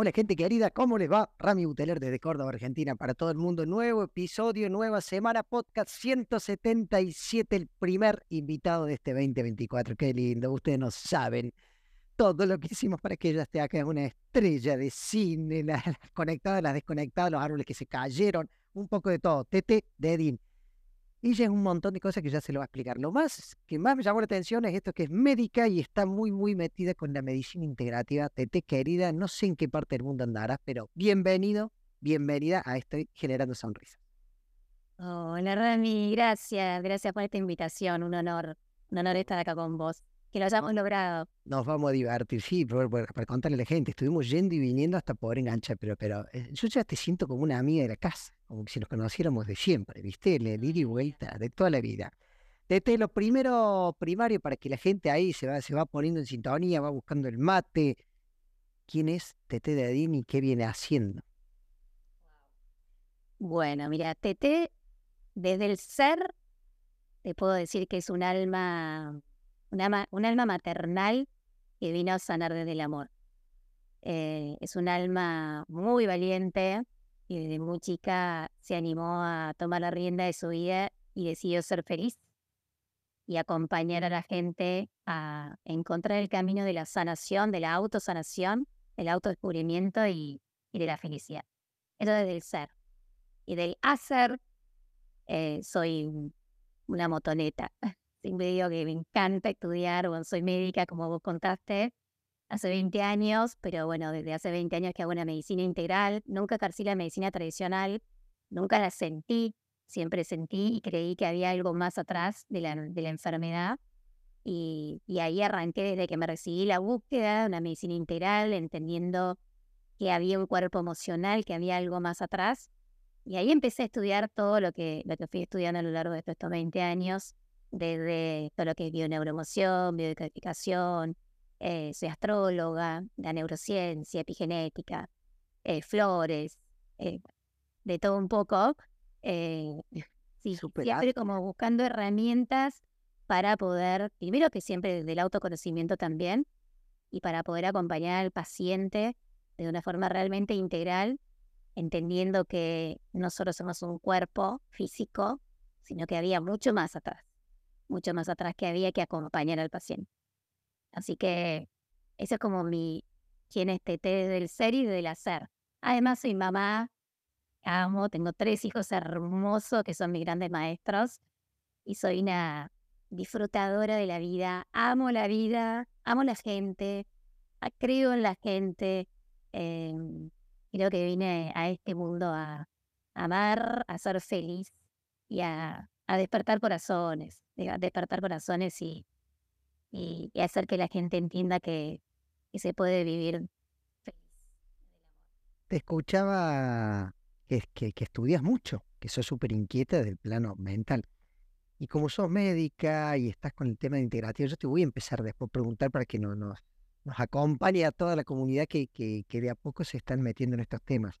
Hola gente querida, ¿cómo les va? Rami Buteler desde Córdoba, Argentina, para todo el mundo. Nuevo episodio, nueva semana, podcast 177, el primer invitado de este 2024. Qué lindo, ustedes no saben todo lo que hicimos para que ella esté acá, una estrella de cine, las conectadas, las desconectadas, los árboles que se cayeron, un poco de todo. Tete de Edin. Ella es un montón de cosas que ya se lo va a explicar. Lo más que más me llamó la atención es esto que es médica y está muy, muy metida con la medicina integrativa. Tete, querida, no sé en qué parte del mundo andarás, pero bienvenido, bienvenida a Estoy Generando Sonrisas. Hola Rami, gracias, gracias por esta invitación, un honor, un honor estar acá con vos que lo hayamos logrado. Nos vamos a divertir, sí, para, contarle a la gente, estuvimos yendo y viniendo hasta poder enganchar, pero, pero eh, yo ya te siento como una amiga de la casa, como si nos conociéramos de siempre, ¿viste? Le y vuelta de toda la vida. Desde lo primero primario para que la gente ahí se va, se va poniendo en sintonía, va buscando el mate. ¿Quién es Tete de Adín y qué viene haciendo? Bueno, mira, Tete, desde el ser, te puedo decir que es un alma un alma maternal que vino a sanar desde el amor. Eh, es un alma muy valiente y desde muy chica se animó a tomar la rienda de su vida y decidió ser feliz y acompañar a la gente a encontrar el camino de la sanación, de la autosanación, del autodescubrimiento y, y de la felicidad. Eso desde el ser. Y del hacer, eh, soy una motoneta. Siempre digo que me encanta estudiar, bueno, soy médica, como vos contaste, hace 20 años, pero bueno, desde hace 20 años que hago una medicina integral, nunca ejercí la medicina tradicional, nunca la sentí, siempre sentí y creí que había algo más atrás de la, de la enfermedad. Y, y, ahí arranqué desde que me recibí la búsqueda de una medicina integral, entendiendo que había un cuerpo emocional, que había algo más atrás. Y ahí empecé a estudiar todo lo que, lo que fui estudiando a lo largo de estos 20 años, desde todo lo que es bioneuroemoción, biodecodificación, eh, soy astróloga, la neurociencia, epigenética, eh, flores, eh, de todo un poco. Eh, sí, siempre como buscando herramientas para poder, primero que siempre desde el autoconocimiento también, y para poder acompañar al paciente de una forma realmente integral, entendiendo que no solo somos un cuerpo físico, sino que había mucho más atrás mucho más atrás que había que acompañar al paciente. Así que eso es como mi, quien es del ser y del hacer. Además soy mamá, amo, tengo tres hijos hermosos que son mis grandes maestros y soy una disfrutadora de la vida, amo la vida, amo la gente, creo en la gente. Em, creo que vine a este mundo a amar, a ser feliz y a a despertar corazones, a despertar corazones y, y, hacer que la gente entienda que, se puede vivir feliz. Te escuchaba que, que, estudias mucho, que sos súper inquieta del plano mental. Y como sos médica y estás con el tema de integración, yo te voy a empezar después a preguntar para que nos, nos, acompañe a toda la comunidad que, que, que, de a poco se están metiendo en estos temas.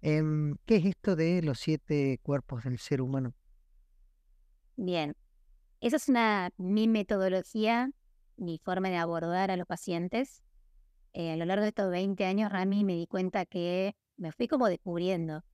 Em, ¿Qué es esto de los siete cuerpos del ser humano? Bien, esa es una mi metodología, mi forma de abordar a los pacientes. Eh, a lo largo de estos 20 años, Rami, me di cuenta que me fui como descubriendo,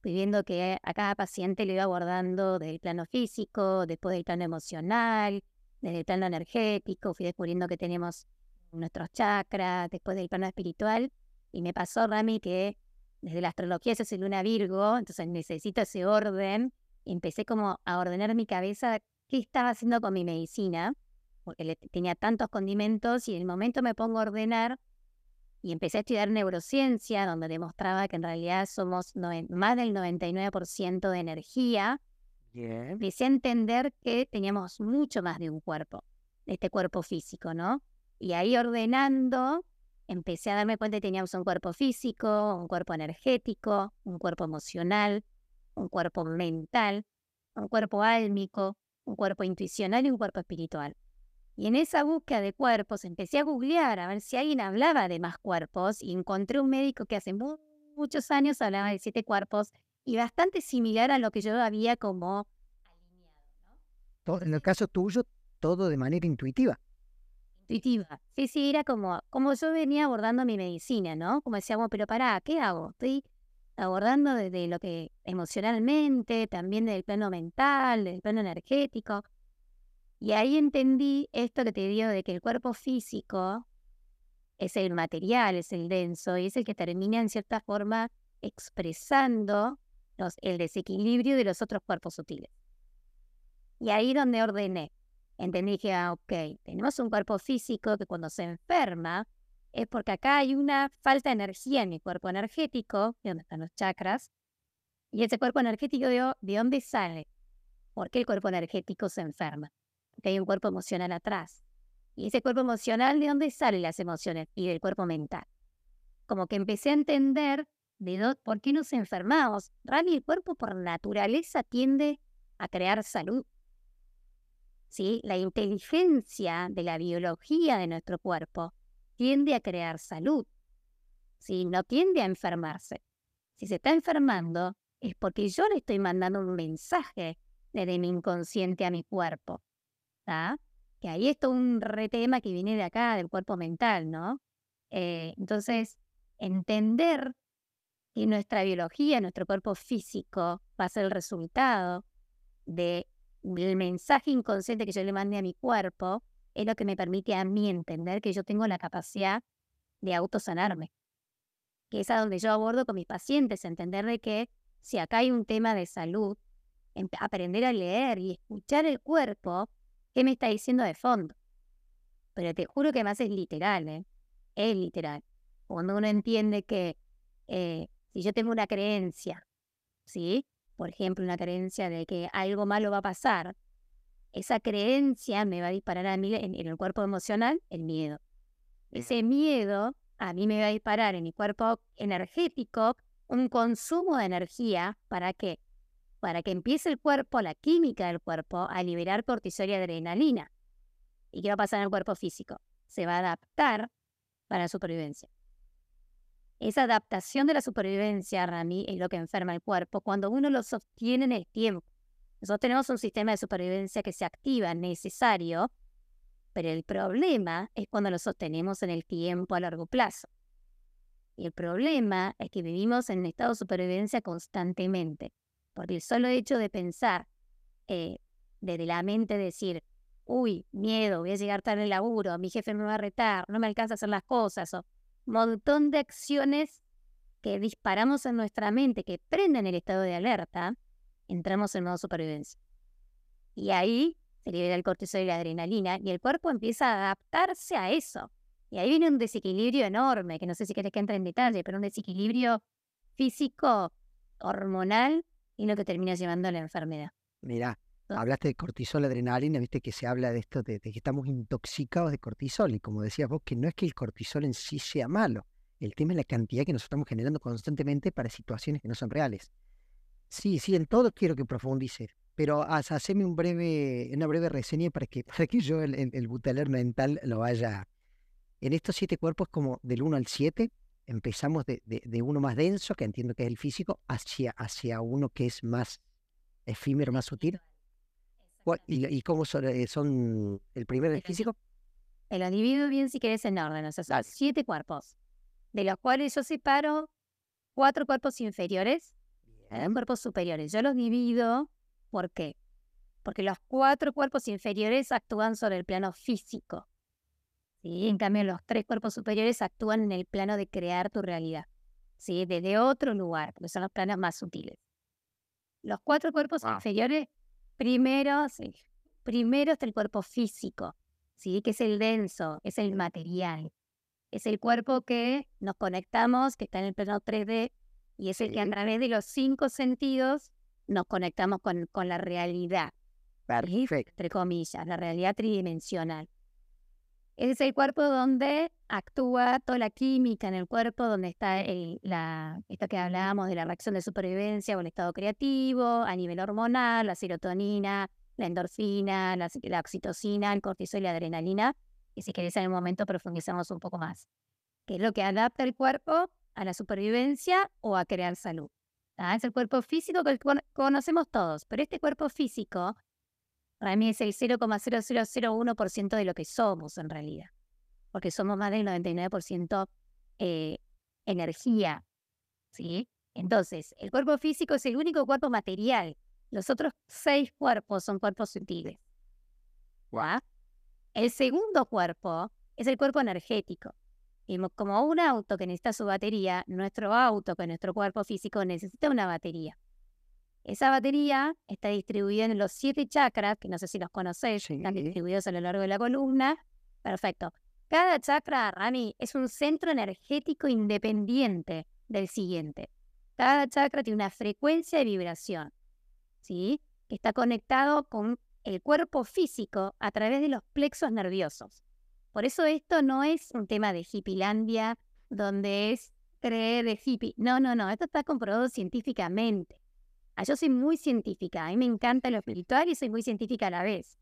fui viendo que a cada paciente le iba abordando desde el plano físico, después del plano emocional, desde el plano energético, fui descubriendo que tenemos nuestros chakras, después del plano espiritual, y me pasó, Rami, que desde la astrología se hace luna Virgo, entonces necesito ese orden empecé como a ordenar mi cabeza qué estaba haciendo con mi medicina, porque tenía tantos condimentos y en el momento me pongo a ordenar y empecé a estudiar neurociencia, donde demostraba que en realidad somos más del 99% de energía. Empecé a entender que teníamos mucho más de un cuerpo, de este cuerpo físico, ¿no? Y ahí ordenando, empecé a darme cuenta que teníamos un cuerpo físico, un cuerpo energético, un cuerpo emocional, un cuerpo mental, un cuerpo álmico, un cuerpo intuicional y un cuerpo espiritual. Y en esa búsqueda de cuerpos empecé a googlear a ver si alguien hablaba de más cuerpos y encontré un médico que hace muchos años hablaba de siete cuerpos y bastante similar a lo que yo había como alineado. En el caso tuyo, todo de manera intuitiva. Intuitiva. Sí, sí, era como, como yo venía abordando mi medicina, ¿no? Como decíamos, pero pará, ¿qué hago? Estoy abordando desde lo que emocionalmente, también del plano mental, del plano energético. Y ahí entendí esto que te digo de que el cuerpo físico es el material, es el denso, y es el que termina en cierta forma expresando el desequilibrio de los otros cuerpos sutiles. Y ahí donde ordené, entendí que, ah, ok, tenemos un cuerpo físico que cuando se enferma es porque acá hay una falta de energía en mi cuerpo energético, de donde están los chakras, y ese cuerpo energético, ¿de, de dónde sale? ¿Por qué el cuerpo energético se enferma? que hay un cuerpo emocional atrás. Y ese cuerpo emocional, ¿de dónde salen las emociones? Y del cuerpo mental. Como que empecé a entender de por qué nos enfermamos. Rally, el cuerpo por naturaleza tiende a crear salud. ¿Sí? La inteligencia de la biología de nuestro cuerpo tiende a crear salud. ¿Sí? No tiende a enfermarse. Si se está enfermando, es porque yo le estoy mandando un mensaje desde mi inconsciente a mi cuerpo. Que ahí es un retema que viene de acá, del cuerpo mental, ¿no? Eh, entonces, entender que nuestra biología, nuestro cuerpo físico, va a ser el resultado del mensaje inconsciente que yo le mande a mi cuerpo, es lo que me permite a mí entender que yo tengo la capacidad de autosanarme. Que es a donde yo abordo con mis pacientes, entender de que si acá hay un tema de salud, aprender a leer y escuchar el cuerpo qué me está diciendo de fondo. Pero te juro que más es literal, ¿eh? Es literal. Cuando uno entiende que eh, si yo tengo una creencia, ¿sí? Por ejemplo, una creencia de que algo malo va a pasar, esa creencia me va a disparar a mí en, el cuerpo emocional el miedo. Ese miedo a mí me va a disparar en mi cuerpo energético un consumo de energía para qué? para que empiece el cuerpo, la química del cuerpo, a liberar cortisol y adrenalina. ¿Y qué va a pasar en el cuerpo físico? Se va a adaptar para la supervivencia. Esa adaptación de la supervivencia, Rami, es lo que enferma el cuerpo cuando uno lo sostiene en el tiempo. Nosotros tenemos un sistema de supervivencia que se activa necesario, pero el problema es cuando lo sostenemos en el tiempo a largo plazo. Y el problema es que vivimos en estado de supervivencia constantemente. Porque el solo hecho de pensar eh, desde la mente, decir, uy, miedo, voy a llegar tarde al laburo, mi jefe me va a retar, no me alcanza a hacer las cosas, o montón de acciones que disparamos en nuestra mente, que prenden el estado de alerta, entramos en modo supervivencia. Y ahí se libera el cortisol y la adrenalina y el cuerpo empieza a adaptarse a eso. Y ahí viene un desequilibrio enorme, que no sé si querés que entre en detalle, pero un desequilibrio físico, hormonal, y lo que termina llevando a la enfermedad. Mira, hablaste de cortisol, adrenalina, viste que se habla de esto, de, que estamos intoxicados de cortisol, y como decías vos, que no es que el cortisol en sí sea malo, el tema es la cantidad que nos estamos generando constantemente para situaciones que no son reales. Sí, sí, en todo quiero que profundices, pero haceme un breve, una breve reseña para que, para que yo el, el, buteler mental lo vaya. En estos siete cuerpos, como del 1 al 7, empezamos de, uno más denso, que entiendo que es el físico, hacia, hacia uno que es más efímero, más sutil. ¿Y, cómo eh, son, el primero el físico? Lo divido bien si querés en orden, o sea, son siete cuerpos, de los cuales yo separo cuatro cuerpos inferiores, y cuerpos superiores. Yo los divido, ¿por qué? Porque los cuatro cuerpos inferiores actúan sobre el plano físico. ¿sí? En cambio, los tres cuerpos superiores actúan en el plano de crear tu realidad, ¿sí? desde otro lugar, porque son los planos más sutiles. Los cuatro cuerpos inferiores, primero, primero está el cuerpo físico, ¿sí? que es el denso, es el material. Es el cuerpo que nos conectamos, que está en el plano 3D, y es el que a través de los cinco sentidos nos conectamos con, con la realidad. Perfecto. Entre comillas, la realidad tridimensional. Es el cuerpo donde actúa toda la química en el cuerpo, donde está la, esto que hablábamos de la reacción de supervivencia o el estado creativo, a nivel hormonal, la serotonina, la endorfina, la, la oxitocina, el cortisol y la adrenalina. Y si querés en el momento profundizamos un poco más. ¿Qué es lo que adapta el cuerpo a la supervivencia o a crear salud? Es el cuerpo físico que conocemos todos, pero este cuerpo físico para mí es el 0,0001% de lo que somos en realidad, porque somos más del 99% eh, energía, ¿sí? Entonces, el cuerpo físico es el único cuerpo material. Los otros seis cuerpos son cuerpos sutiles. El segundo cuerpo es el cuerpo energético. Y como un auto que necesita su batería, nuestro auto, que nuestro cuerpo físico necesita una batería. Esa batería está distribuida en los siete chakras, que no sé si los conocéis, están distribuidos a lo largo de la columna. Perfecto. Cada chakra, Rani, es un centro energético independiente del siguiente. Cada chakra tiene una frecuencia de vibración, ¿sí? Que está conectado con el cuerpo físico a través de los plexos nerviosos. Por eso esto no es un tema de hippilandia, donde es creer de hippie. No, no, no, esto está comprobado científicamente. Ah, yo soy muy científica, a mí me encanta lo espiritual y soy muy científica a la vez.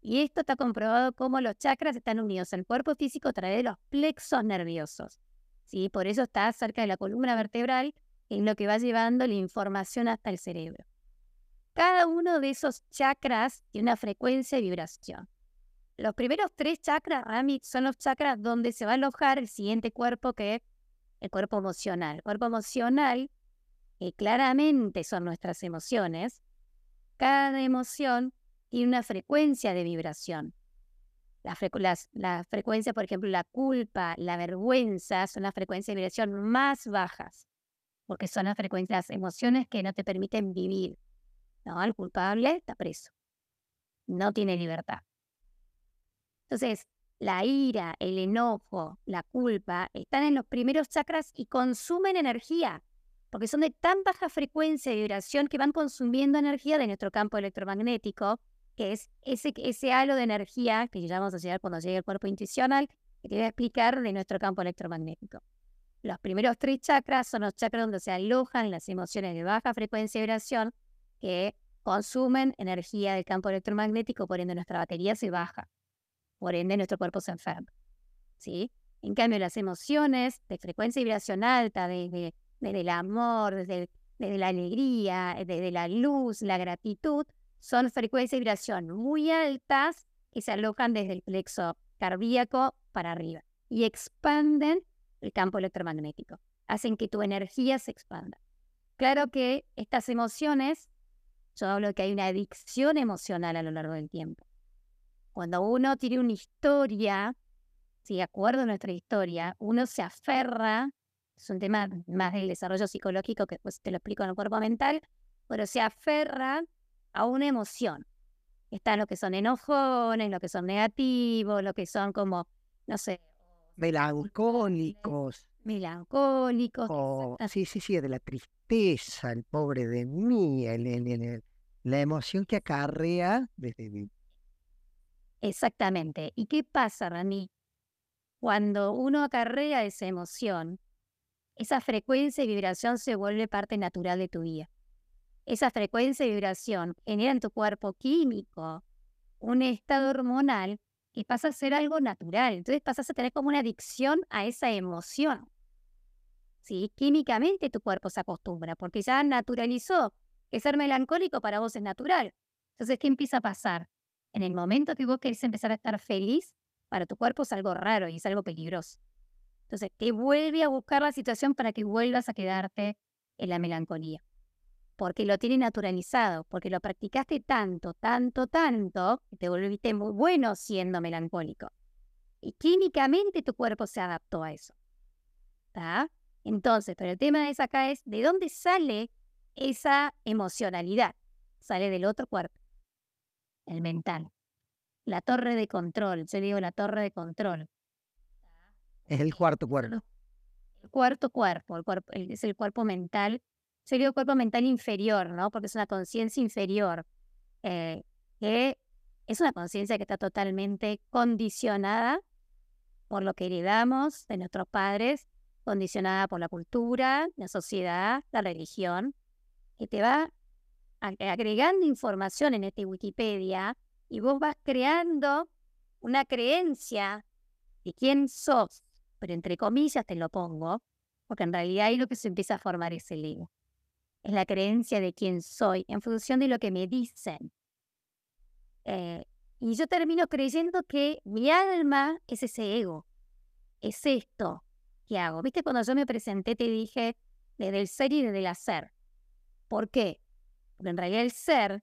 Y esto está comprobado cómo los chakras están unidos al cuerpo físico a través de los plexos nerviosos. ¿sí? Por eso está cerca de la columna vertebral, en lo que va llevando la información hasta el cerebro. Cada uno de esos chakras tiene una frecuencia de vibración. Los primeros tres chakras, Rami, son los chakras donde se va a alojar el siguiente cuerpo que es el cuerpo emocional. El cuerpo emocional, que claramente son nuestras emociones, cada emoción tiene una frecuencia de vibración. La, frecuencia, por ejemplo, la culpa, la vergüenza, son las frecuencias de vibración más bajas, porque son las frecuencias, las emociones que no te permiten vivir. ¿no? El culpable está preso, no tiene libertad. Entonces, la ira, el enojo, la culpa están en los primeros chakras y consumen energía, porque son de tan baja frecuencia de vibración que van consumiendo energía de nuestro campo electromagnético, que es ese, ese halo de energía que ya vamos a llegar cuando llegue el cuerpo intuicional, que te voy a explicar de nuestro campo electromagnético. Los primeros tres chakras son los chakras donde se alojan las emociones de baja frecuencia de vibración que consumen energía del campo electromagnético, por ende nuestra batería se baja por ende nuestro cuerpo se enferma. ¿sí? En cambio, las emociones de frecuencia vibración alta, desde, el amor, desde, la alegría, desde la luz, la gratitud, son frecuencias de vibración muy altas que se alojan desde el plexo cardíaco para arriba y expanden el campo electromagnético, hacen que tu energía se expanda. Claro que estas emociones, yo hablo que hay una adicción emocional a lo largo del tiempo. Cuando uno tiene una historia, si de acuerdo a nuestra historia, uno se aferra, es un tema más del desarrollo psicológico que después te lo explico en el cuerpo mental, pero se aferra a una emoción. Están lo que son enojones, lo que son negativos, lo que son como, no sé. Melancólicos. Melancólicos. sí, sí, sí, de la tristeza, el pobre de mí, la emoción que acarrea desde Exactamente. ¿Y qué pasa, Rani? Cuando uno acarrea esa emoción, esa frecuencia y vibración se vuelve parte natural de tu vida. Esa frecuencia y vibración genera en tu cuerpo químico un estado hormonal que pasa a ser algo natural. Entonces pasas a tener como una adicción a esa emoción. ¿Sí? Químicamente tu cuerpo se acostumbra porque ya naturalizó que ser melancólico para vos es natural. Entonces, ¿qué empieza a pasar? En el momento que vos querés empezar a estar feliz, para tu cuerpo es algo raro y es algo peligroso. Entonces, te vuelve a buscar la situación para que vuelvas a quedarte en la melancolía. Porque lo tiene naturalizado, porque lo practicaste tanto, tanto, tanto, que te volviste muy bueno siendo melancólico. Y químicamente tu cuerpo se adaptó a eso. ¿Está? Entonces, pero el tema de esa acá es, ¿de dónde sale esa emocionalidad? Sale del otro cuerpo el mental. La torre de control, yo digo la torre de control. Es el cuarto cuerpo. El cuarto cuerpo, el cuerpo es el cuerpo mental. Sería el cuerpo mental inferior, ¿no? Porque es una conciencia inferior. Eh, que es una conciencia que está totalmente condicionada por lo que heredamos de nuestros padres, condicionada por la cultura, la sociedad, la religión, que te va agregando información en este Wikipedia y vos vas creando una creencia de quién sos, pero entre comillas te lo pongo, porque en realidad ahí lo que se empieza a formar es el ego. Es la creencia de quién soy en función de lo que me dicen. Eh, y yo termino creyendo que mi alma es ese ego, es esto que hago. ¿Viste? Cuando yo me presenté te dije desde el ser y desde el hacer. ¿Por qué? Porque en realidad el ser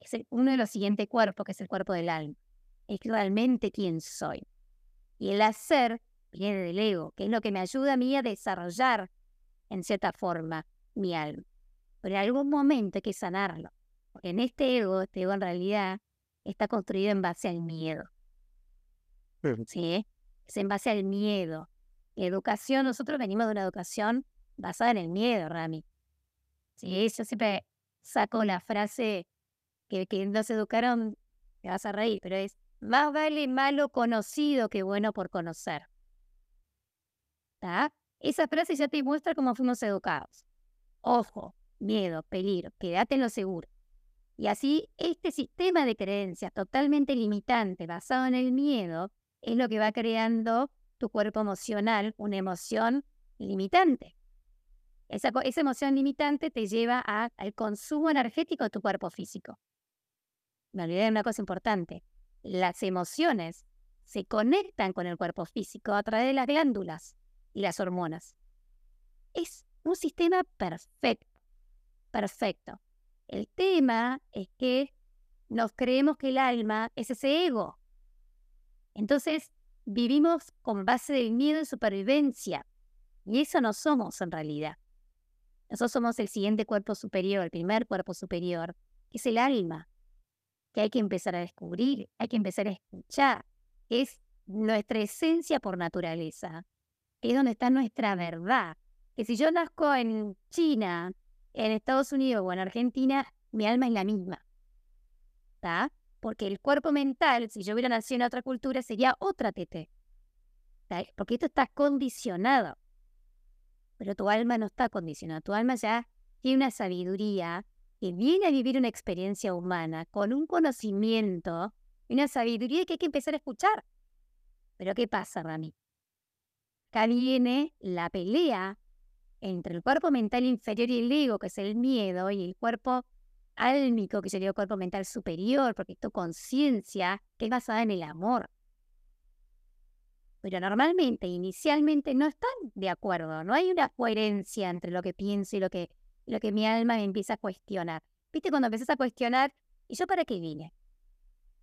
es uno de los siguientes cuerpos, que es el cuerpo del alma. Es realmente quién soy. Y el hacer viene del ego, que es lo que me ayuda a mí a desarrollar, en cierta forma, mi alma. Pero en algún momento hay que sanarlo. Porque en este ego, este ego en realidad está construido en base al miedo. ¿Sí? Es en base al miedo. educación, nosotros venimos de una educación basada en el miedo, Rami. Sí, yo siempre saco la frase que, nos educaron, te vas a reír, pero es, más vale malo conocido que bueno por conocer. ¿Está? Esa frase ya te muestra cómo fuimos educados. Ojo, miedo, peligro, quédate en lo seguro. Y así, este sistema de creencias totalmente limitante, basado en el miedo, es lo que va creando tu cuerpo emocional, una emoción limitante. Esa, emoción limitante te lleva al consumo energético de tu cuerpo físico. Me olvidé de una cosa importante. Las emociones se conectan con el cuerpo físico a través de las glándulas y las hormonas. Es un sistema perfecto, perfecto. El tema es que nos creemos que el alma es ese ego. Entonces, vivimos con base del miedo y supervivencia. Y eso no somos en realidad. Nosotros somos el siguiente cuerpo superior, el primer cuerpo superior, que es el alma, que hay que empezar a descubrir, hay que empezar a escuchar. Es nuestra esencia por naturaleza. Es donde está nuestra verdad. Que si yo nazco en China, en Estados Unidos o en Argentina, mi alma es la misma. ¿Está? Porque el cuerpo mental, si yo hubiera nacido en otra cultura, sería otra TT. Porque esto está condicionado. Pero tu alma no está condicionada. Tu alma ya tiene una sabiduría que viene a vivir una experiencia humana con un conocimiento y una sabiduría que hay que empezar a escuchar. Pero ¿qué pasa, Rami? Acá viene la pelea entre el cuerpo mental inferior y el ego, que es el miedo, y el cuerpo álmico, que sería el cuerpo mental superior, porque esto conciencia, que es basada en el amor. Pero normalmente, inicialmente, no están de acuerdo, no hay una coherencia entre lo que pienso y lo que, lo que mi alma me empieza a cuestionar. ¿Viste cuando empiezas a cuestionar, ¿y yo para qué vine?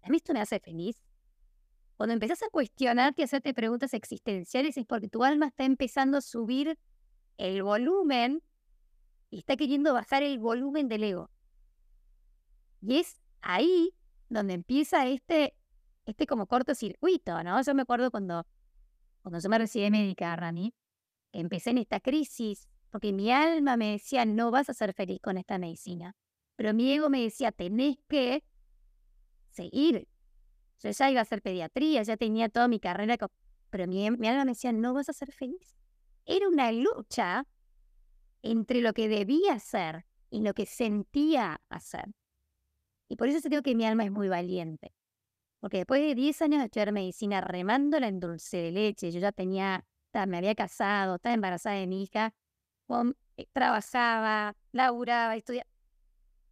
¿A mí esto me hace feliz? Cuando empiezas a cuestionarte y hacerte preguntas existenciales es porque tu alma está empezando a subir el volumen y está queriendo bajar el volumen del ego. Y es ahí donde empieza este, este como cortocircuito, ¿no? Yo me acuerdo cuando, cuando yo me recibí médica, Rani, empecé en esta crisis, porque mi alma me decía, no vas a ser feliz con esta medicina. Pero mi ego me decía, tenés que seguir. Yo ya iba a hacer pediatría, ya tenía toda mi carrera, pero mi, mi alma me decía, no vas a ser feliz era una lucha entre lo que debía hacer y lo que sentía hacer. Y por eso digo que mi alma es muy valiente. Porque después de 10 años de estudiar medicina, remándola en dulce de leche, yo ya tenía, me había casado, estaba embarazada de mi hija, eh, trabajaba, laburaba, estudiaba.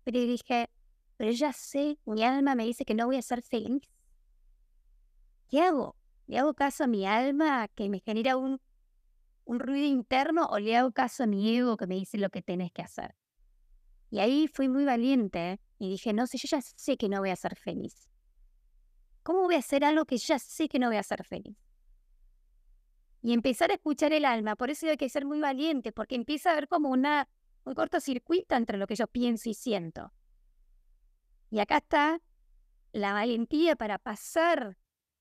Pero dije, pero ya sé, mi alma me dice que no voy a ser feliz. ¿Qué hago? ¿Le hago caso a mi alma que me genera un un ruido interno o le hago caso a mi ego que me dice lo que tenés que hacer. Y ahí fui muy valiente y dije, no sé, yo ya sé que no voy a ser feliz. ¿Cómo voy a hacer algo que ya sé que no voy a ser feliz? Y empezar a escuchar el alma, por eso hay que ser muy valiente, porque empieza a haber como una, un cortocircuito entre lo que yo pienso y siento. Y acá está la valentía para pasar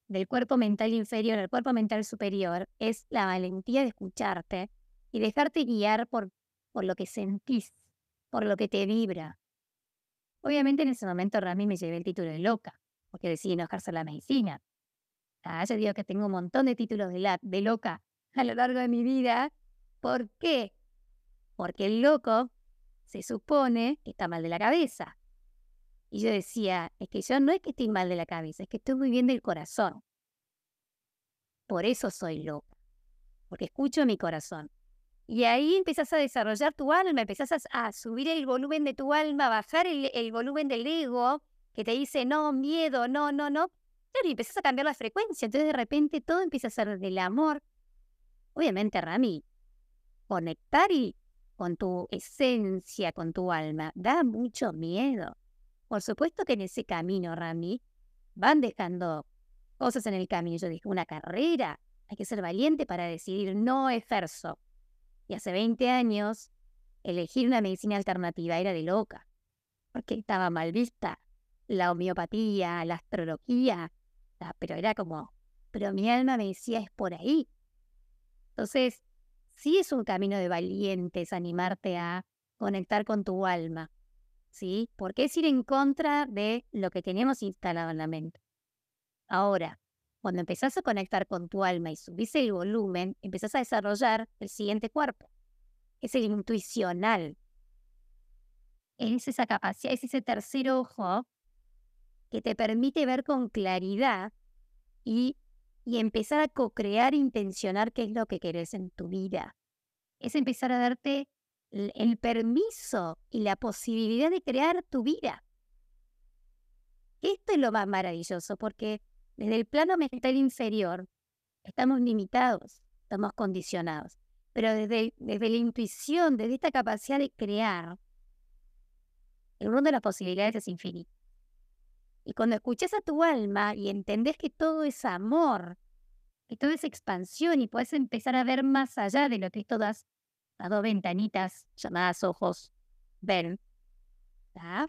del cuerpo mental inferior al cuerpo mental superior es la valentía de escucharte y dejarte guiar por, por lo que sentís, por lo que te vibra. Obviamente en ese momento Rami me llevé el título de loca, porque decidí no ejercer la medicina. Ah, yo digo que tengo un montón de títulos de, la, de loca a lo largo de mi vida. ¿Por qué? Porque el loco se supone que está mal de la cabeza. Y yo decía, es que yo no es que estoy mal de la cabeza, es que estoy muy bien del corazón. Por eso soy loca, porque escucho mi corazón. Y ahí empiezas a desarrollar tu alma, empezás a, subir el volumen de tu alma, a bajar el, volumen del ego que te dice no, miedo, no, no, no. y empezás a cambiar la frecuencia. Entonces de repente todo empieza a ser del amor. Obviamente, Rami, conectar y con tu esencia, con tu alma, da mucho miedo. Por supuesto que en ese camino, Rami, van dejando cosas en el camino. Yo dije, una carrera, hay que ser valiente para decidir, no ejerzo. Y hace 20 años, elegir una medicina alternativa era de loca, porque estaba mal vista la homeopatía, la astrología, pero era como, pero mi alma me decía, es por ahí. Entonces, sí es un camino de valientes animarte a conectar con tu alma, ¿sí? Porque es ir en contra de lo que tenemos instalado en la mente. Ahora, cuando empezás a conectar con tu alma y subís el volumen, empezás a desarrollar el siguiente cuerpo. Es el intuicional. Es esa capacidad, es ese tercer ojo que te permite ver con claridad y, y empezar a co-crear, intencionar qué es lo que querés en tu vida. Es empezar a darte el permiso y la posibilidad de crear tu vida. Esto es lo más maravilloso porque desde el plano mental inferior, estamos limitados, estamos condicionados. Pero desde, desde la intuición, desde esta capacidad de crear, el mundo de las posibilidades es infinito. Y cuando escuchas a tu alma y entendés que todo es amor, que todo es expansión y puedes empezar a ver más allá de lo que todas las dos ventanitas llamadas ojos ven.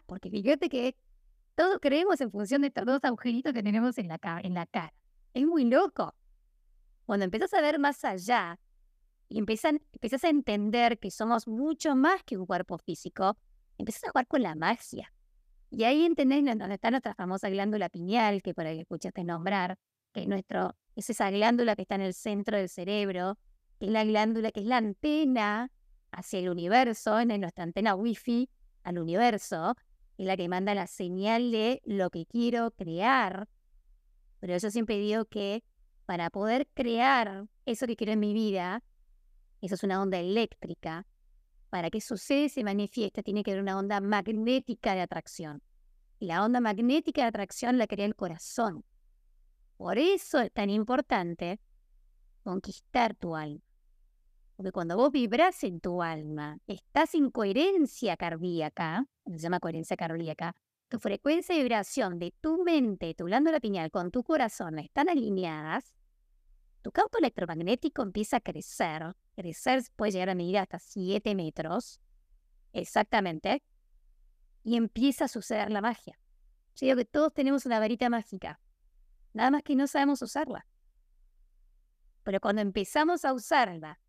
Porque fíjate que todos creemos en función de estos dos agujeritos que tenemos en la, cara. Es muy loco. Cuando empiezas a ver más allá y empiezan, empiezas a entender que somos mucho más que un cuerpo físico, empiezas a jugar con la magia. Y ahí entendés dónde está nuestra famosa glándula pineal, que por ahí escuchaste nombrar, que es, nuestro, es esa glándula que está en el centro del cerebro, que es la glándula que es la antena hacia el universo, en nuestra antena wifi al universo, es la que manda la señal de lo que quiero crear. Pero yo siempre digo que para poder crear eso que quiero en mi vida, eso es una onda eléctrica, para que suceda y se manifieste, tiene que haber una onda magnética de atracción. Y la onda magnética de atracción la crea el corazón. Por eso es tan importante conquistar tu alma. Porque cuando vos vibras en tu alma, estás en coherencia cardíaca, se llama coherencia cardíaca, tu frecuencia de vibración de tu mente, tu glándula pineal con tu corazón están alineadas, tu campo electromagnético empieza a crecer. Crecer puede llegar a medir hasta 7 metros, exactamente, y empieza a suceder la magia. Yo digo que todos tenemos una varita mágica, nada más que no sabemos usarla. Pero cuando empezamos a usarla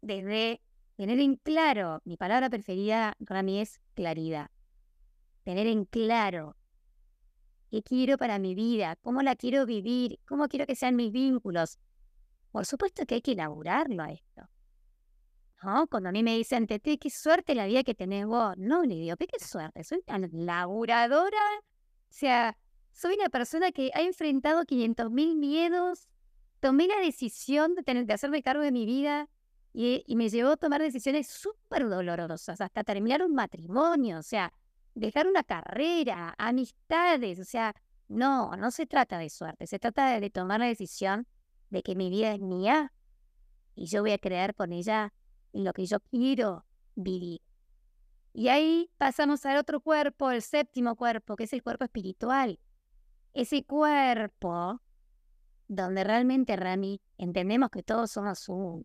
desde tener en claro, mi palabra preferida para mí es claridad. Tener en claro qué quiero para mi vida, cómo la quiero vivir, cómo quiero que sean mis vínculos. Por supuesto que hay que elaborarlo a esto. ¿No? Cuando a mí me dicen, Tete, qué suerte la vida que tenés vos. No, le digo, ¿qué, suerte? Soy tan laburadora. O sea, soy una persona que ha enfrentado 500.000 miedos. Tomé la decisión de, tener, de hacerme cargo de mi vida y, me llevó a tomar decisiones súper dolorosas, hasta terminar un matrimonio, o sea, dejar una carrera, amistades, o sea, no, no se trata de suerte, se trata de, tomar la decisión de que mi vida es mía y yo voy a creer con ella lo que yo quiero vivir. Y ahí pasamos al otro cuerpo, el séptimo cuerpo, que es el cuerpo espiritual. Ese cuerpo donde realmente, Rami, entendemos que todos somos uno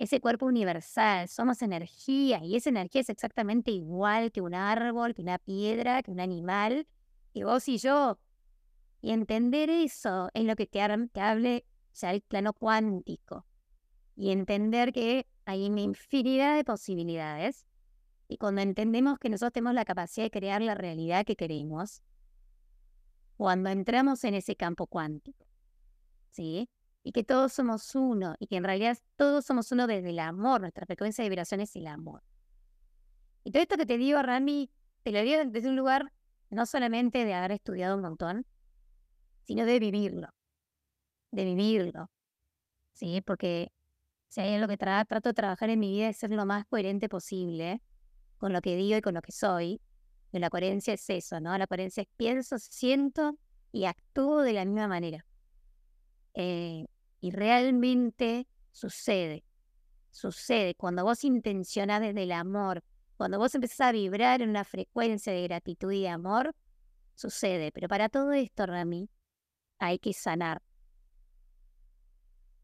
ese cuerpo universal, somos energía y esa energía es exactamente igual que un árbol, que una piedra, que un animal, que vos y yo. Y entender eso es lo que te, hable ya el plano cuántico. Y entender que hay una infinidad de posibilidades. Y cuando entendemos que nosotros tenemos la capacidad de crear la realidad que queremos, cuando entramos en ese campo cuántico, ¿sí? y que todos somos uno y que en realidad todos somos uno desde el amor, nuestra frecuencia de vibración es el amor. Y todo esto que te digo, Rami, te lo digo desde un lugar no solamente de haber estudiado un montón, sino de vivirlo. De vivirlo. ¿Sí? Porque si hay algo que trato de trabajar en mi vida es ser lo más coherente posible con lo que digo y con lo que soy. Y la coherencia es eso, ¿no? La coherencia es pienso, siento y actúo de la misma manera. Eh, y realmente sucede. Sucede. Cuando vos intencionás desde el amor, cuando vos empezás a vibrar en una frecuencia de gratitud y de amor, sucede. Pero para todo esto, Rami, hay que sanar.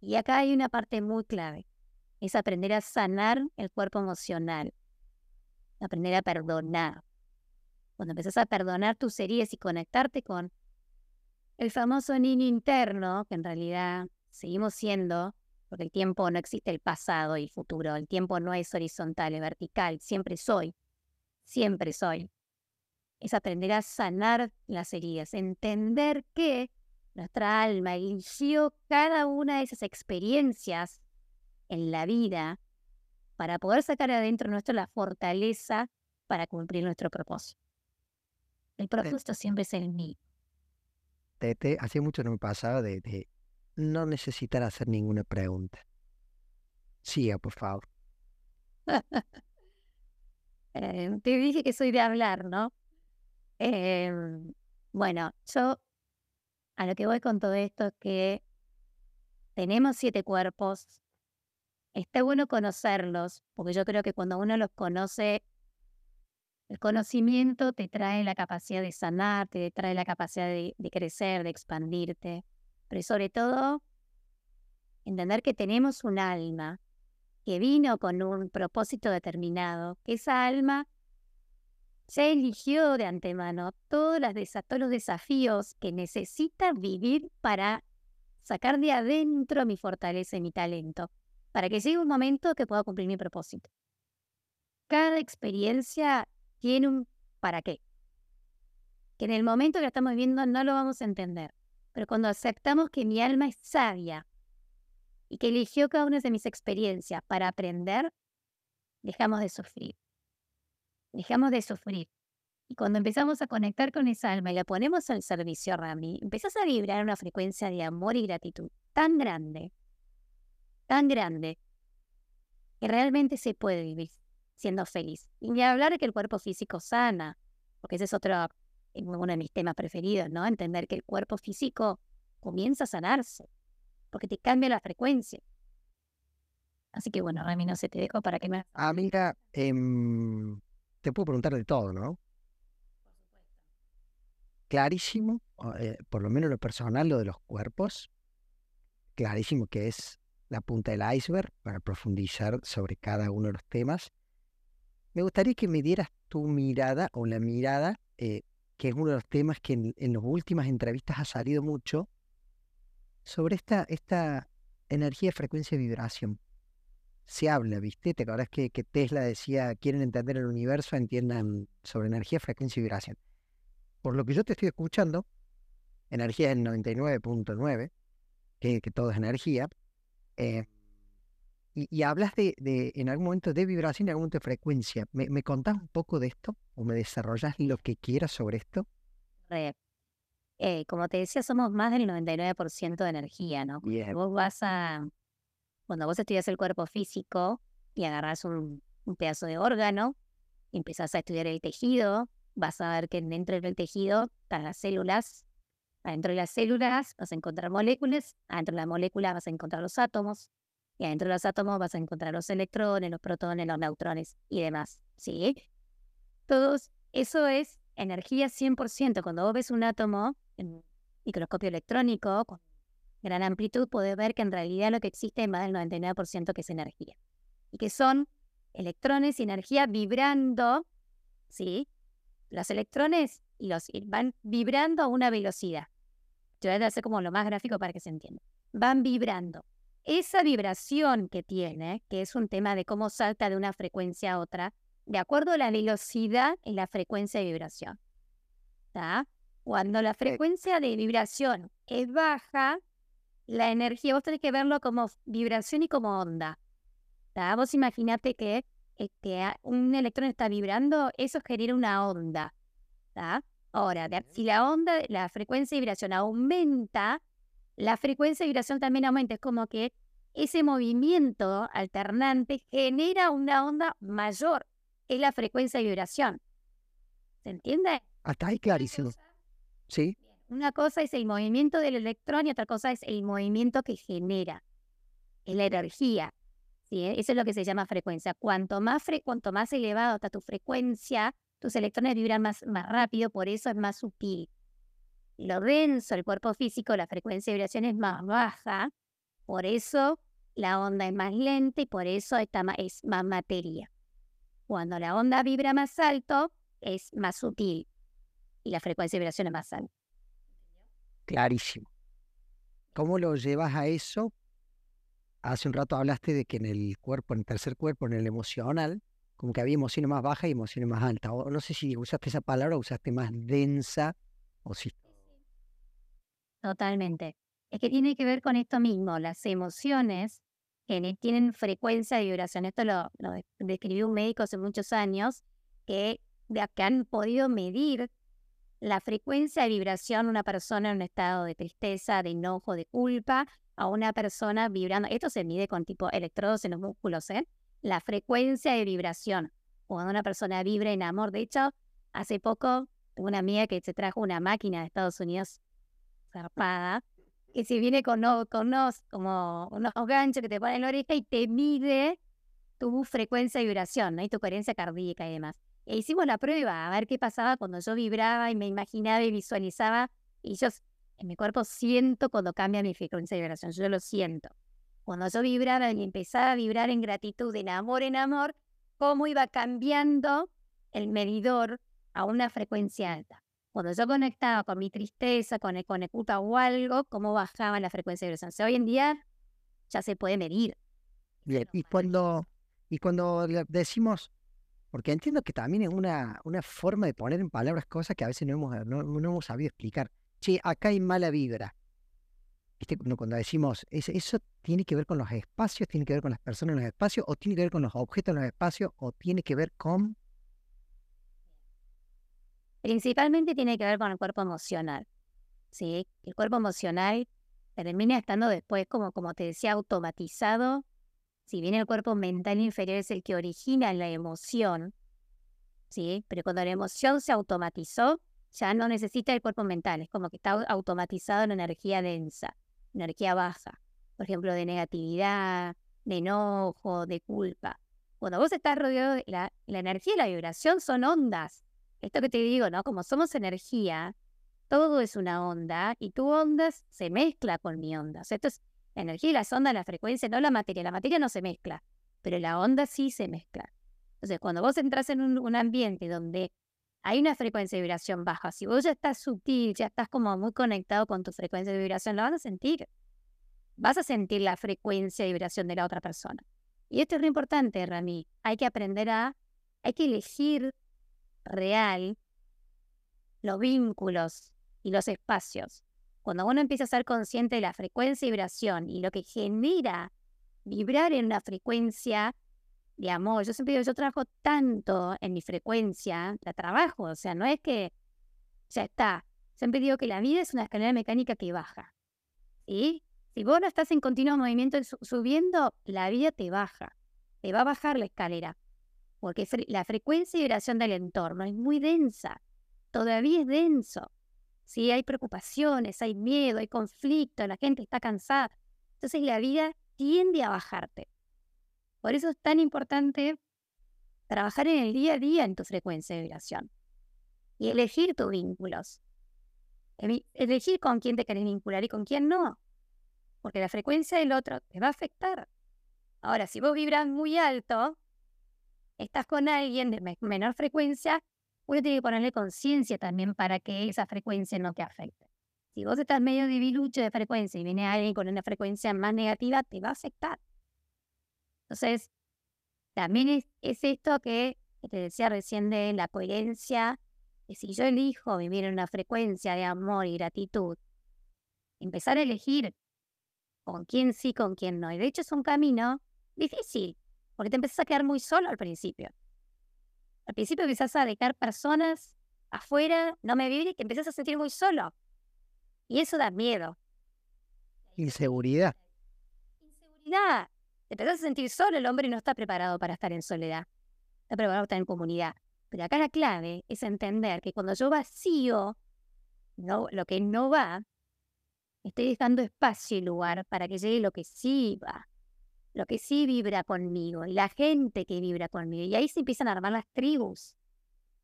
Y acá hay una parte muy clave. Es aprender a sanar el cuerpo emocional. Aprender a perdonar. Cuando empezás a perdonar tus heridas y conectarte con el famoso niño interno, que en realidad seguimos siendo, porque el tiempo no existe el pasado y el futuro, el tiempo no es horizontal, es vertical, siempre soy, siempre soy. Es aprender a sanar las heridas, entender que nuestra alma eligió cada una de esas experiencias en la vida para poder sacar adentro nuestro la fortaleza para cumplir nuestro propósito. El propósito siempre es el mío. Tete, hace mucho no me pasaba de, de no necesitar hacer ninguna pregunta. Siga, por favor. Eh, te dije que soy de hablar, ¿no? Em, bueno, yo a lo que voy con todo esto es que tenemos siete cuerpos. Está bueno conocerlos, porque yo creo que cuando uno los conoce, el conocimiento te trae la capacidad de sanar, te trae la capacidad de, crecer, de expandirte, pero sobre todo entender que tenemos un alma que vino con un propósito determinado, que esa alma ya eligió de antemano todos, los desafíos que necesita vivir para sacar de adentro mi fortaleza y mi talento, para que llegue un momento que pueda cumplir mi propósito. Cada experiencia tiene un para qué. Que en el momento que lo estamos viviendo no lo vamos a entender. Pero cuando aceptamos que mi alma es sabia y que eligió cada una de mis experiencias para aprender, dejamos de sufrir. Dejamos de sufrir. Y cuando empezamos a conectar con esa alma y la ponemos al servicio, Rami, empezás a vibrar una frecuencia de amor y gratitud tan grande, tan grande, que realmente se puede vivir siendo feliz. Y ni hablar de que el cuerpo físico sana, porque ese es otro, eh, uno de mis temas preferidos, ¿no? Entender que el cuerpo físico comienza a sanarse, porque te cambia la frecuencia. Así que bueno, Rami, no sé, te dejo para que me... Ah, mira, em, te puedo preguntar de todo, ¿no? Clarísimo, eh, por lo menos lo personal, lo de los cuerpos, clarísimo que es la punta del iceberg para profundizar sobre cada uno de los temas. Me gustaría que me dieras tu mirada o la mirada, eh, que es uno de los temas que en, las últimas entrevistas ha salido mucho, sobre esta, esta energía, frecuencia y vibración. Se habla, ¿viste? ¿Te acuerdas que, que Tesla decía, quieren entender el universo, entiendan sobre energía, frecuencia y vibración? Por lo que yo te estoy escuchando, energía es el 99.9, que, que todo es energía, eh, y, hablas de, en algún momento de vibración y en algún momento de frecuencia. ¿Me, ¿Me, contás un poco de esto o me desarrollas lo que quieras sobre esto? Eh, como te decía, somos más del 99% de energía, ¿no? Vos vas a, cuando vos estudias el cuerpo físico y agarras un, un pedazo de órgano y empezás a estudiar el tejido, vas a ver que dentro del tejido están las células. Adentro de las células vas a encontrar moléculas, adentro de las moléculas vas a encontrar los átomos, y adentro de los átomos vas a encontrar los electrones, los protones, los neutrones y demás. ¿Sí? Todos, eso es energía 100%. Cuando vos ves un átomo en microscopio electrónico con gran amplitud, puedes ver que en realidad lo que existe es más del 99% que es energía. Y que son electrones y energía vibrando, ¿sí? Los electrones y los van vibrando a una velocidad. Yo voy a hacer como lo más gráfico para que se entienda. Van vibrando esa vibración que tiene, que es un tema de cómo salta de una frecuencia a otra, de acuerdo a la velocidad y la frecuencia de vibración. Cuando la frecuencia de vibración es baja, la energía, vos tenés que verlo como vibración y como onda. Vos imaginate que este, un electrón está vibrando, eso genera una onda. Ahora, si la onda, la frecuencia de vibración aumenta, la frecuencia de vibración también aumenta. Es como que ese movimiento alternante genera una onda mayor. Es la frecuencia de vibración. ¿Se entiende? Hasta ahí clarísimo. Sí. Una cosa es el movimiento del electrón y otra cosa es el movimiento que genera. Es la energía. Eso es lo que se llama frecuencia. Cuanto más, cuanto más elevado está tu frecuencia, tus electrones vibran más, más rápido, por eso es más sutil. Lo denso, el cuerpo físico, la frecuencia de vibración es más baja, por eso la onda es más lenta y por eso está es más materia. Cuando la onda vibra más alto, es más sutil y la frecuencia de vibración es más alta. Clarísimo. ¿Cómo lo llevas a eso? Hace un rato hablaste de que en el cuerpo, en el tercer cuerpo, en el emocional, como que había emociones más bajas y emociones más altas. O no sé si usaste esa palabra o usaste más densa o si... Totalmente. Es que tiene que ver con esto mismo. Las emociones tienen frecuencia de vibración. Esto lo, describió un médico hace muchos años que, que han podido medir la frecuencia de vibración una persona en un estado de tristeza, de enojo, de culpa, a una persona vibrando. Esto se mide con tipo electrodos en los músculos, ¿eh? la frecuencia de vibración. Cuando una persona vibra en amor. De hecho, hace poco una amiga que se trajo una máquina de Estados Unidos zarpada, que si viene con, con unos, como unos ganchos que te ponen en la oreja y te mide tu frecuencia de vibración ¿no? y tu coherencia cardíaca y demás. E hicimos la prueba a ver qué pasaba cuando yo vibraba y me imaginaba y visualizaba y yo en mi cuerpo siento cuando cambia mi frecuencia de vibración, yo lo siento. Cuando yo vibraba y empezaba a vibrar en gratitud, en amor, en amor, cómo iba cambiando el medidor a una frecuencia alta. Cuando yo conectaba con mi tristeza, con el, con culpa o algo, cómo bajaba la frecuencia de vibración. hoy en día ya se puede medir. Bien, y cuando, y cuando decimos, porque entiendo que también es una, una forma de poner en palabras cosas que a veces no hemos, no, no hemos sabido explicar. Che, acá hay mala vibra. Cuando decimos, ¿eso tiene que ver con los espacios, tiene que ver con las personas en los espacios, o tiene que ver con los objetos en los espacios, o tiene que ver con... Principalmente tiene que ver con el cuerpo emocional. ¿sí? El cuerpo emocional termina estando después, como, como te decía, automatizado. Si bien el cuerpo mental inferior es el que origina la emoción, ¿sí? pero cuando la emoción se automatizó, ya no necesita el cuerpo mental, es como que está automatizado en energía densa energía baja, por ejemplo, de negatividad, de enojo, de culpa. Cuando vos estás rodeado de la, energía y la vibración son ondas. Esto que te digo, ¿no? Como somos energía, todo es una onda y tu onda se mezcla con mi onda. esto es la energía y las ondas, la frecuencia, no la materia. La materia no se mezcla, pero la onda sí se mezcla. Entonces, cuando vos entras en un, un ambiente donde hay una frecuencia de vibración baja. Si vos ya estás sutil, ya estás como muy conectado con tu frecuencia de vibración, lo vas a sentir. Vas a sentir la frecuencia de vibración de la otra persona. Y esto es lo importante, Rami. Hay que aprender a, hay que elegir real los vínculos y los espacios. Cuando uno empieza a ser consciente de la frecuencia de vibración y lo que genera vibrar en una frecuencia de amor. Yo siempre digo, yo trabajo tanto en mi frecuencia, la trabajo, o sea, no es que ya está. Siempre digo que la vida es una escalera mecánica que baja. ¿sí? Si vos no estás en continuo movimiento subiendo, la vida te baja. Te va a bajar la escalera. Porque la frecuencia y vibración del entorno es muy densa. Todavía es denso. ¿Sí? Hay preocupaciones, hay miedo, hay conflicto, la gente está cansada. Entonces la vida tiende a bajarte. Por eso es tan importante trabajar en el día a día en tu frecuencia de vibración y elegir tus vínculos. Elegir con quién te querés vincular y con quién no. Porque la frecuencia del otro te va a afectar. Ahora, si vos vibras muy alto, estás con alguien de menor frecuencia, uno tiene que ponerle conciencia también para que esa frecuencia no te afecte. Si vos estás medio debilucho de frecuencia y viene alguien con una frecuencia más negativa, te va a afectar. Entonces, también es, esto que, te decía recién de la coherencia, que si yo elijo vivir en una frecuencia de amor y gratitud, empezar a elegir con quién sí, con quién no. Y de hecho es un camino difícil, porque te empezás a quedar muy solo al principio. Al principio empezás a dejar personas afuera, no me vivir que empezás a sentir muy solo. Y eso da miedo. Inseguridad. Inseguridad. Te empezás a sentir solo, el hombre no está preparado para estar en soledad. Está preparado para estar en comunidad. Pero acá la clave es entender que cuando yo vacío no, lo que no va, estoy dejando espacio y lugar para que llegue lo que sí va, lo que sí vibra conmigo, y la gente que vibra conmigo. Y ahí se empiezan a armar las tribus.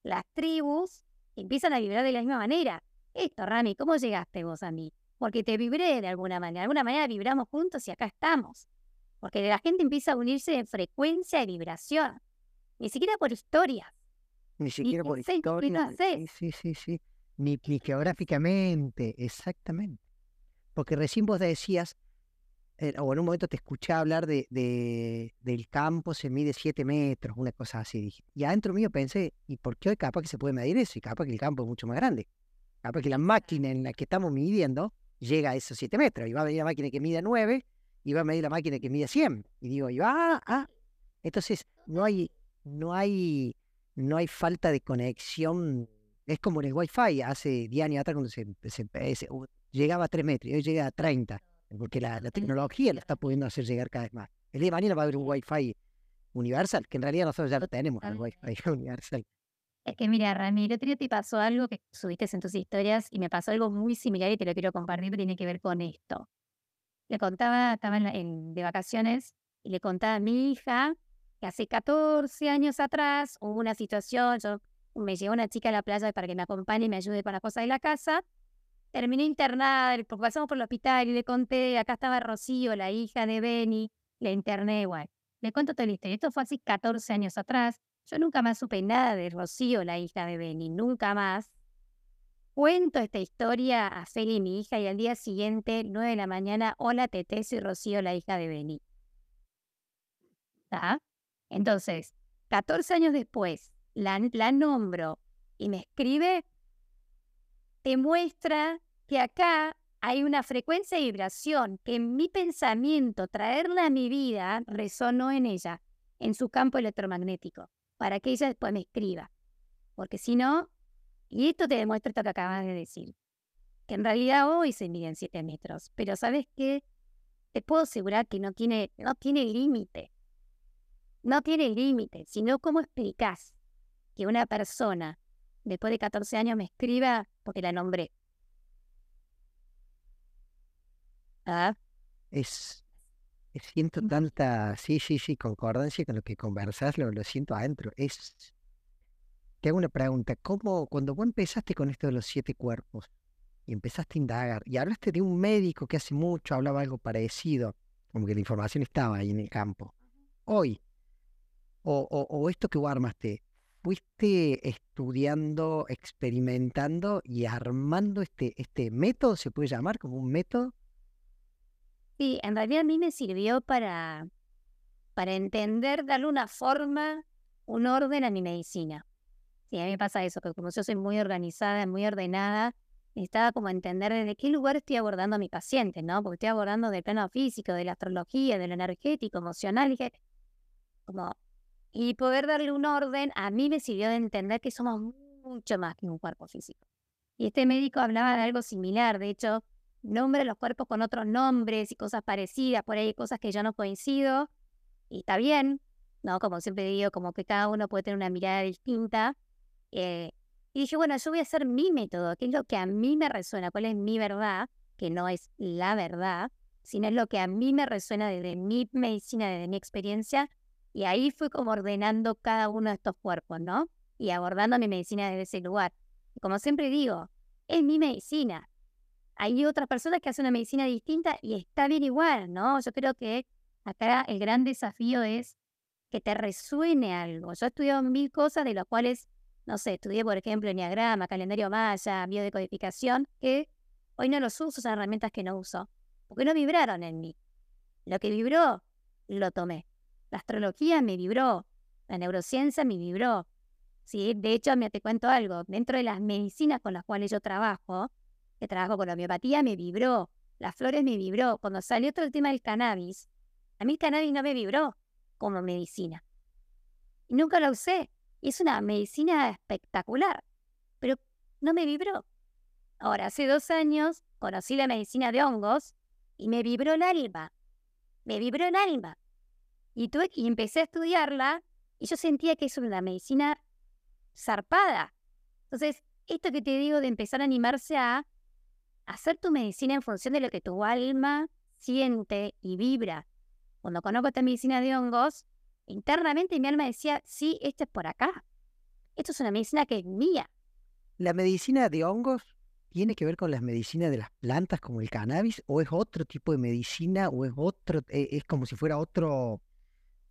Las tribus empiezan a vibrar de la misma manera. Esto, Rami, ¿cómo llegaste vos a mí? Porque te vibré de alguna manera. De alguna manera vibramos juntos y acá estamos. Porque la gente empieza a unirse en frecuencia y vibración. Ni siquiera por historias. Ni siquiera por historias. Sí, sí, sí, sí. Ni, ni geográficamente, exactamente. Porque recién vos decías, eh, o en un momento te escuché hablar de, de, del campo se mide 7 metros, una cosa así. Y adentro mío pensé, ¿y por qué hoy capaz que se puede medir eso? Y capaz que el campo es mucho más grande. Capaz que la máquina en la que estamos midiendo llega a esos 7 metros. Y va a venir la máquina que mide 9 y va a medir la máquina que mide 100. Y digo, y va, ah, ah. Entonces, no hay, no hay, no hay falta de conexión. Es como en el Wi-Fi hace 10 años atrás cuando se, se, llegaba a 3 metros y hoy llega a 30 porque la, tecnología la está pudiendo hacer llegar cada vez más. El día de mañana va a haber un Wi-Fi universal, que en realidad nosotros ya lo tenemos, el Wi-Fi universal. Es que mira, otro día te pasó algo que subiste en tus historias y me pasó algo muy similar y te lo quiero compartir, tiene que ver con esto. Le contaba, estaba en, de vacaciones y le contaba a mi hija que hace 14 años atrás hubo una situación, yo me llegó una chica a la playa para que me acompañe y me ayude con las cosas de la casa terminé internada, pasamos por el hospital y le conté, acá estaba Rocío, la hija de Benny, le interné igual. Le cuento toda la historia. Esto fue hace 14 años atrás. Yo nunca más supe nada de Rocío, la hija de Benny, nunca más. Cuento esta historia a Feli, mi hija, y al día siguiente, 9 de la mañana, hola Tete, soy Rocío, la hija de Benny. ¿Está? Entonces, 14 años después, la, la nombro y me escribe te muestra que acá hay una frecuencia de vibración que en mi pensamiento, traerla a mi vida, resonó en ella, en su campo electromagnético, para que ella después me escriba. Porque si no, y esto te demuestra esto que acabas de decir, que en realidad hoy se miden 7 metros, pero ¿sabes qué? Te puedo asegurar que no tiene, no tiene límite. No tiene límite, sino cómo explicas que una persona después de 14 años me escriba porque la nombré. ¿Ah? Es, siento tanta, sí, sí, sí, concordancia con lo que conversas, lo, lo siento adentro. Es, te hago una pregunta, ¿cómo, cuando vos empezaste con esto de los siete cuerpos y empezaste a indagar y hablaste de un médico que hace mucho hablaba algo parecido, como que la información estaba ahí en el campo, hoy, o, o, o esto que vos armaste, fuiste estudiando, experimentando y armando este, este método, se puede llamar como un método. Sí, en realidad a mí me sirvió para, para entender, darle una forma, un orden a mi medicina. Sí, a mí me pasa eso, que como yo soy muy organizada, muy ordenada, necesitaba como entender desde qué lugar estoy abordando a mi paciente, ¿no? Porque estoy abordando del plano físico, de la astrología, de lo energético, emocional, y como y poder darle un orden a mí me sirvió de entender que somos mucho más que un cuerpo físico. Y este médico hablaba de algo similar, de hecho, nombra los cuerpos con otros nombres y cosas parecidas, por ahí hay cosas que yo no coincido, y está bien, ¿no? Como siempre digo, como que cada uno puede tener una mirada distinta. Eh, y dije, bueno, yo voy a hacer mi método, que es lo que a mí me resuena, cuál es mi verdad, que no es la verdad, sino es lo que a mí me resuena desde mi medicina, desde mi experiencia, y ahí fui como ordenando cada uno de estos cuerpos, ¿no? Y abordando mi medicina desde ese lugar. Como siempre digo, es mi medicina. Hay otras personas que hacen una medicina distinta y está bien igual, ¿no? Yo creo que acá el gran desafío es que te resuene algo. Yo he estudiado mil cosas de las cuales, no sé, estudié, por ejemplo, Enneagrama, calendario maya, biodecodificación, que hoy no los uso, son herramientas que no uso, porque no vibraron en mí. Lo que vibró, lo tomé. La astrología me vibró, la neurociencia me vibró. Sí, de hecho, me te cuento algo. Dentro de las medicinas con las cuales yo trabajo, que trabajo con homeopatía, me vibró. Las flores me vibró. Cuando salió todo el tema del cannabis, a mí el cannabis no me vibró. como medicina. Nunca la usé. Y es una medicina espectacular, pero no me vibró. Ahora, hace dos años conocí la medicina de hongos y me vibró el alma. Me vibró el alma. Y, tuve, y empecé a estudiarla y yo sentía que es una medicina zarpada. Entonces, esto que te digo de empezar a animarse a hacer tu medicina en función de lo que tu alma siente y vibra. Cuando conozco esta medicina de hongos, internamente mi alma decía, sí, esto es por acá. Esto es una medicina que es mía. ¿La medicina de hongos tiene que ver con las medicinas de las plantas como el cannabis o es otro tipo de medicina o es otro, e, es como si fuera otro,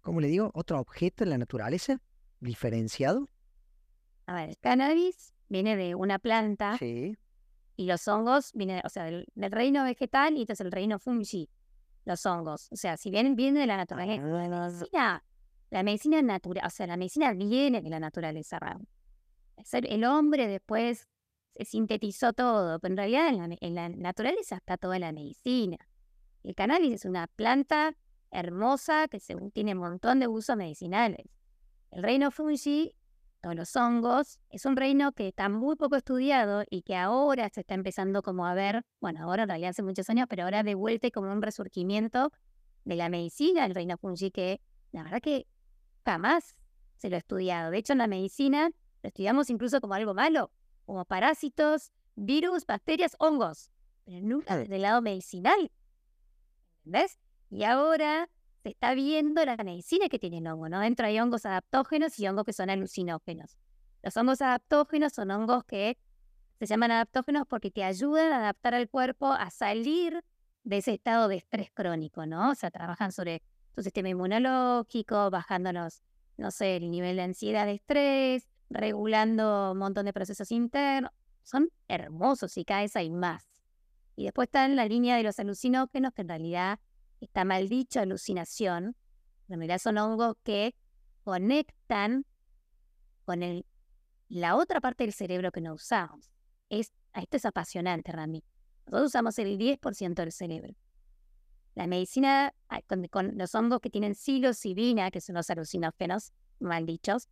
¿cómo le digo? Otro objeto en la naturaleza diferenciado? A ver, el cannabis viene de una planta Sí. y los hongos vienen, o sea, del, del reino vegetal y este es el reino fungi, los hongos. O sea, si bien vienen de la naturaleza, la Ah, medicina, la medicina natural, o sea, la medicina viene de la naturaleza, Raúl. El hombre después se sintetizó todo, pero en realidad en la, en la naturaleza está toda la medicina. El cannabis es una planta hermosa que según tiene un montón de usos medicinales. El reino fungi, todos los hongos, es un reino que está muy poco estudiado y que ahora se está empezando como a ver, bueno, ahora en realidad hace muchos años, pero ahora de vuelta hay como un resurgimiento de la medicina, el reino fungi, que la verdad que jamás se lo ha estudiado. De hecho, en la medicina lo estudiamos incluso como algo malo, como parásitos, virus, bacterias, hongos, pero nunca desde el lado medicinal. ¿Entendés? Y ahora se está viendo la medicina que tiene el hongo, ¿no? Dentro hay hongos adaptógenos y hongos que son alucinógenos. Los hongos adaptógenos son hongos que se llaman adaptógenos porque te ayudan a adaptar al cuerpo a salir de ese estado de estrés crónico, ¿no? O sea, trabajan sobre tu sistema inmunológico, bajándonos, no sé, el nivel de ansiedad, de estrés, regulando un montón de procesos internos. Son hermosos y cada vez hay más. Y después está en la línea de los alucinógenos, que en realidad está mal dicho alucinación. En realidad son hongos que conectan con el, la otra parte del cerebro que no usamos. Es, esto es apasionante, Rami. Nosotros usamos el 10% del cerebro. La medicina, ah, con, con los hongos que tienen psilocibina, que son los alucinógenos mal dichos,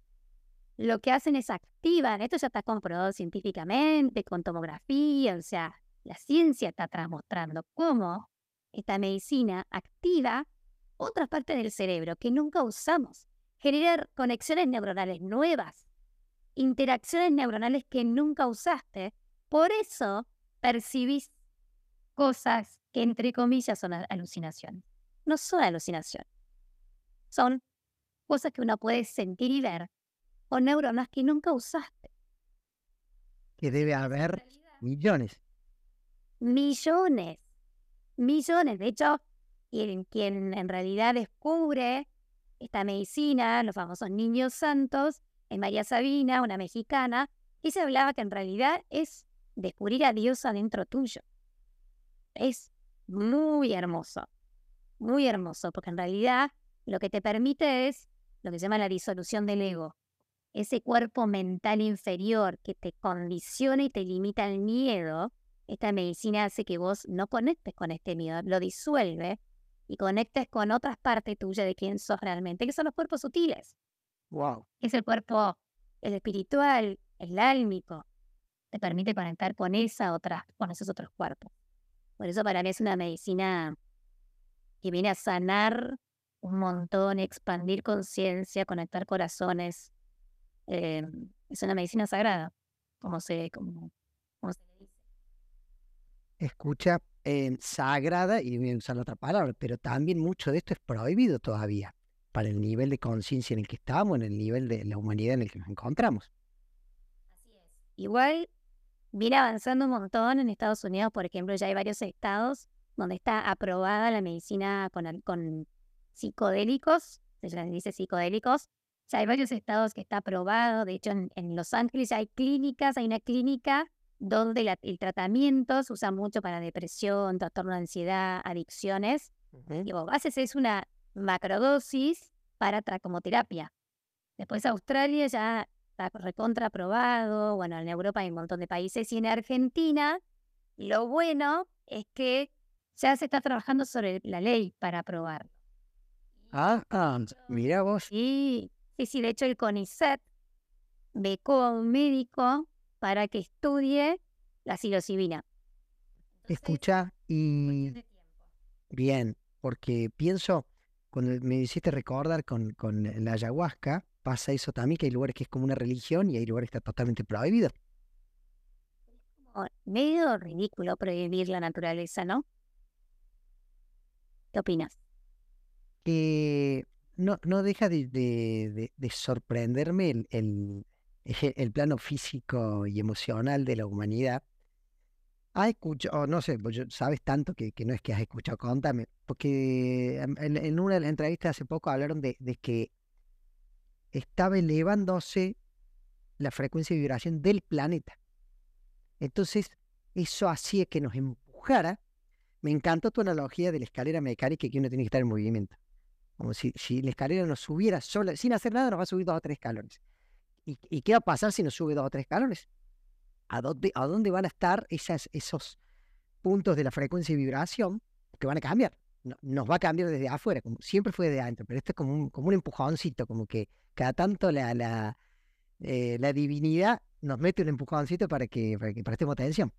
lo que hacen es activan, esto ya está comprobado científicamente, con tomografía, o sea, la ciencia está mostrando cómo esta medicina activa otras partes del cerebro que nunca usamos, genera conexiones neuronales nuevas, interacciones neuronales que nunca usaste, por eso percibís cosas que entre comillas son a- alucinaciones. No son alucinaciones, son cosas que uno puede sentir y ver con neuronas que nunca usaste. Que debe haber millones. millones, millones. De hecho, quien, quien en realidad descubre esta medicina, los famosos niños santos, es María Sabina, una mexicana, y se hablaba que en realidad es descubrir a Dios adentro tuyo. Es muy hermoso, muy hermoso, porque en realidad lo que te permite es lo que se llama la disolución del ego. Ese cuerpo mental inferior que te condiciona y te limita el miedo, esta medicina hace que vos no conectes con este miedo, lo disuelve y conectes con otras partes tuyas de quién sos realmente, que son los cuerpos sutiles. Wow. Es el cuerpo, el espiritual, el álmico. Te permite conectar con esa otra, con esos otros cuerpos. Por eso para mí es una medicina que viene a sanar un montón, expandir conciencia, conectar corazones. Eh, es una medicina sagrada, como se, como, como se dice. Escucha eh, sagrada, y voy a usar la otra palabra, pero también mucho de esto es prohibido todavía para el nivel de conciencia en el que estamos, en el nivel de la humanidad en el que nos encontramos. Así es. Igual viene avanzando un montón en Estados Unidos, por ejemplo, ya hay varios estados donde está aprobada la medicina con, con psicodélicos, se dice psicodélicos. Ya hay varios estados que está aprobado. De hecho, en, en Los Ángeles hay clínicas, hay una clínica donde la- el tratamiento se usa mucho para depresión, trastorno de ansiedad, adicciones. Y vos haces es una macrodosis para como terapia. Después Australia ya está recontra aprobado, bueno, en Europa hay un montón de países y en Argentina lo bueno es que ya se está trabajando sobre la ley para aprobarlo. Ah, ah, mira vos. Sí, sí, sí, de hecho el CONICET becó a un médico para que estudie la psilocibina. Escucha y bien, porque pienso, cuando me hiciste recordar con, con la ayahuasca, pasa eso también, que hay lugares que es como una religión y hay lugares que está totalmente prohibido. Medio ridículo prohibir la naturaleza, ¿no? ¿Qué opinas? Que no, no deja de, de- de- de sorprenderme el, el, el plano físico y emocional de la humanidad. ¿Has escuchado, no sé, sabes tanto que, no es que has escuchado, contame, porque en, en- en una entrevistas hace poco hablaron de, que estaba elevándose la frecuencia de vibración del planeta. Entonces, eso hacía que nos empujara. Me encantó tu analogía de la escalera mecánica que uno tiene que estar en movimiento. Como si, si la escalera nos subiera sola, sin hacer nada, nos va a subir dos o tres escalones. ¿Y, y qué va a pasar si nos sube dos o tres escalones? ¿A dónde, van a estar esos puntos de la frecuencia de vibración que van a cambiar? No- nos va a cambiar desde afuera, como siempre fue desde adentro, pero esto es como un, como empujoncito, como que cada tanto eh, la divinidad nos mete un empujoncito para que, para que prestemos atención.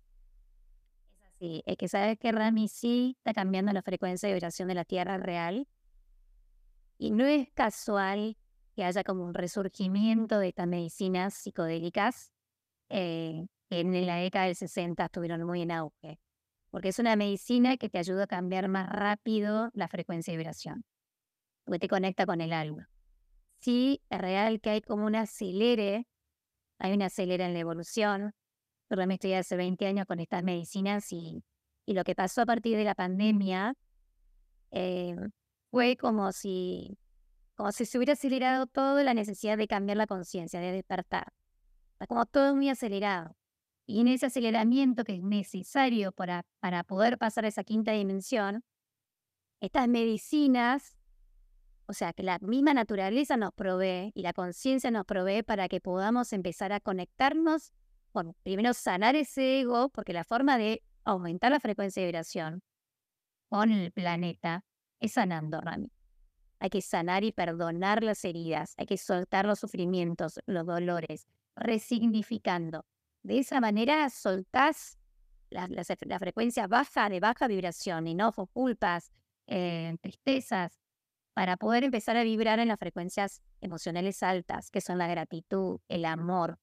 Es así, es que sabes que Rami sí está cambiando la frecuencia de vibración de la Tierra real. Y no es casual que haya como un resurgimiento de estas medicinas psicodélicas eh, que en la década del 60 estuvieron muy en auge. Porque es una medicina que te ayuda a cambiar más rápido la frecuencia de vibración. Porque te conecta con el alma. Sí, es real que hay como un acelere, hay un acelere en la evolución, pero me estoy hace 20 años con estas medicinas y, y lo que pasó a partir de la pandemia eh, fue como si, como si se hubiera acelerado todo la necesidad de cambiar la conciencia, de despertar. Está como todo muy acelerado. Y en ese aceleramiento que es necesario para, para poder pasar a esa quinta dimensión, estas medicinas, o sea, que la misma naturaleza nos provee y la conciencia nos provee para que podamos empezar a conectarnos bueno, primero sanar ese ego, porque la forma de aumentar la frecuencia de vibración con el planeta es sanando, Rami. Hay que sanar y perdonar las heridas, hay que soltar los sufrimientos, los dolores, resignificando. De esa manera soltás la, frecuencia baja de baja vibración, enojos, culpas, eh, tristezas, para poder empezar a vibrar en las frecuencias emocionales altas, que son la gratitud, el amor,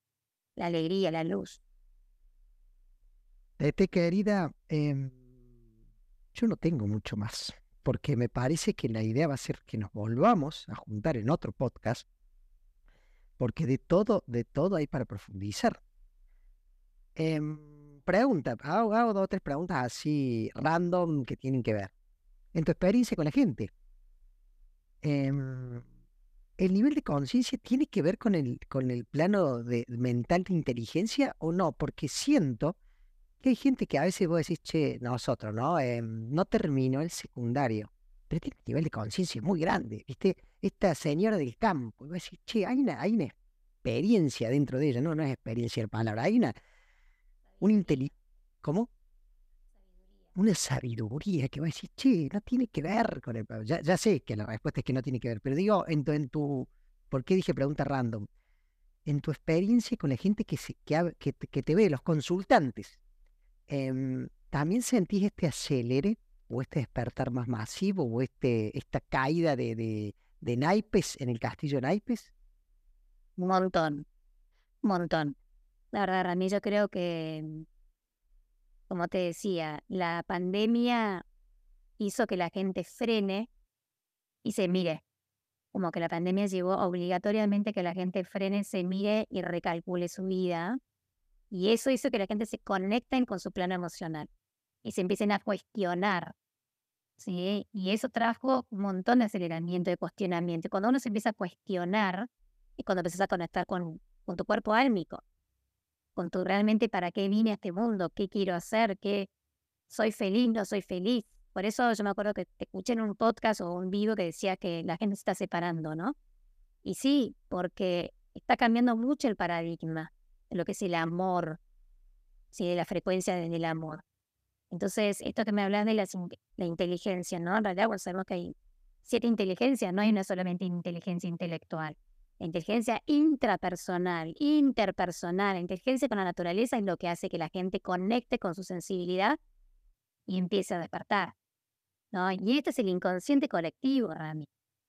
la alegría, la luz. Tete querida, em, yo no tengo mucho más, porque me parece que la idea va a ser que nos volvamos a juntar en otro podcast, porque de todo, de todo hay para profundizar. Em, pregunta, hago, hago dos o tres preguntas así random que tienen que ver. En tu experiencia con la gente, em, ¿el nivel de conciencia tiene que ver con el, con el plano de, mental de inteligencia o no? Porque siento que hay gente que a veces vos decís, che, nosotros, ¿no? Em, no terminó el secundario, pero tiene un nivel de conciencia muy grande, ¿viste? Esta señora del campo, y vos decís, che, hay una, hay una experiencia dentro de ella, no, no es experiencia de palabra, hay una, una inteligencia, ¿cómo? Una sabiduría que va a decir, che, no tiene que ver con el... Ya, ya sé que la respuesta es que no tiene que ver, pero digo, en tu, en tu... ¿Por qué dije pregunta random? En tu experiencia con la gente que, se, que, que te ve, los consultantes, em, ¿también sentís este acelere o este despertar más masivo o este, esta caída de, de, de naipes en el castillo naipes? Un montón, un montón. La verdad, Rami, yo creo que, mm, como te decía, la pandemia hizo que la gente frene y se mire. Como que la pandemia llevó obligatoriamente que la gente frene, se mire y recalcule su vida. Y eso hizo que la gente se conecten con su plano emocional y se empiecen a cuestionar. ¿sí? Y eso trajo un montón de aceleramiento, de cuestionamiento. Cuando uno se empieza a cuestionar, y cuando empiezas a conectar con, con tu cuerpo álmico, con tu realmente para qué vine a este mundo, qué quiero hacer, qué soy feliz, no soy feliz. Por eso yo me acuerdo que te escuché en un podcast o un vivo que decía que la gente se está separando, ¿no? Y sí, porque está cambiando mucho el paradigma lo que es el amor, ¿sí? la frecuencia de- del amor. Entonces, esto que me hablas de la, la inteligencia, ¿no? En realidad, bueno, sabemos que hay siete inteligencias, no hay una solamente inteligencia intelectual. La inteligencia intrapersonal, interpersonal, la inteligencia con la naturaleza es lo que hace que la gente conecte con su sensibilidad y empiece a despertar. ¿no? Y este es el inconsciente colectivo, Rami.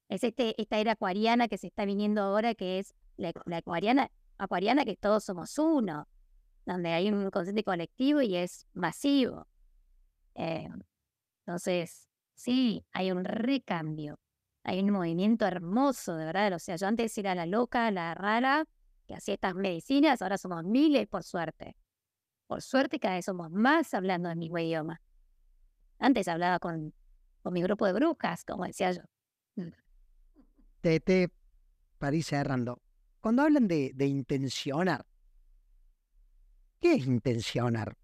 Es este, esta era acuariana que se está viniendo ahora, que es la, acuariana, acuariana que todos somos uno, donde hay un inconsciente colectivo y es masivo. Eh, entonces, sí, hay un recambio, hay un movimiento hermoso, de verdad. O sea, yo antes era la loca, la rara, que hacía estas medicinas, ahora somos miles, por suerte. Por suerte cada vez somos más hablando en mi idioma. Antes hablaba con, con mi grupo de brujas, como decía yo. Tete, para ir cerrando, cuando hablan de, intencionar, ¿qué es intencionar?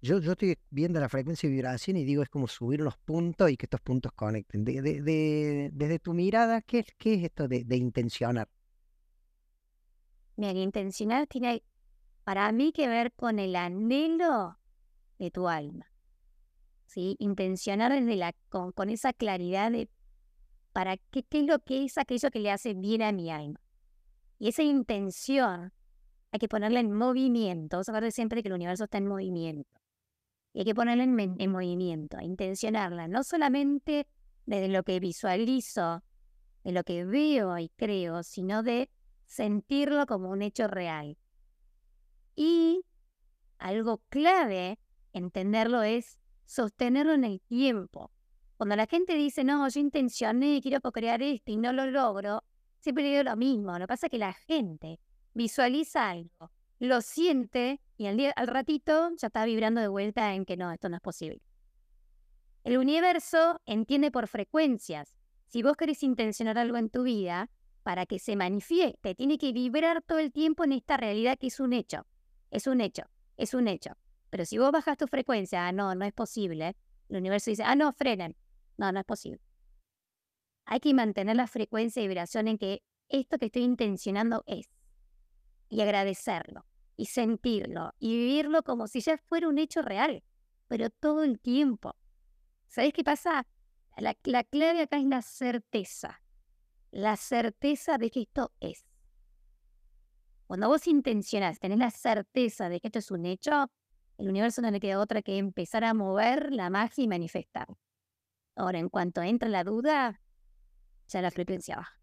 Yo, yo estoy viendo la frecuencia de vibración y digo, es como subir unos puntos y que estos puntos conecten. desde tu mirada, ¿qué, qué es esto de, intencionar? Mira, intencionar tiene para mí que ver con el anhelo de tu alma. ¿sí? Intencionar desde la, con, con esa claridad de para qué, qué es lo que es aquello que le hace bien a mi alma. Y esa intención hay que ponerla en movimiento. Vamos a siempre que el universo está en movimiento. Y hay que ponerla en, en movimiento, intencionarla, no solamente desde lo que visualizo, de lo que veo y creo, sino de sentirlo como un hecho real. Y algo clave, entenderlo, es sostenerlo en el tiempo. Cuando la gente dice, no, yo intencioné, quiero co-crear esto y no lo logro, siempre digo lo mismo. Lo que pasa es que la gente visualiza algo, lo siente y al, día, al ratito ya está vibrando de vuelta en que no, esto no es posible. El universo entiende por frecuencias. Si vos querés intencionar algo en tu vida, para que se manifieste, tiene que vibrar todo el tiempo en esta realidad que es un hecho. Es un hecho, es un hecho. Pero si vos bajas tu frecuencia, ah, no, no es posible, el universo dice, ah, no, frenen. No, no es posible. Hay que mantener la frecuencia y vibración en que esto que estoy intencionando es. Y agradecerlo. Y sentirlo. Y vivirlo como si ya fuera un hecho real. Pero todo el tiempo. ¿Sabes qué pasa? La, clave acá es la certeza. La certeza de que esto es. Cuando vos intencionás, tenés la certeza de que esto es un hecho, el universo no le queda otra que empezar a mover la magia y manifestar. Ahora, en cuanto entra la duda, ya la frecuencia baja.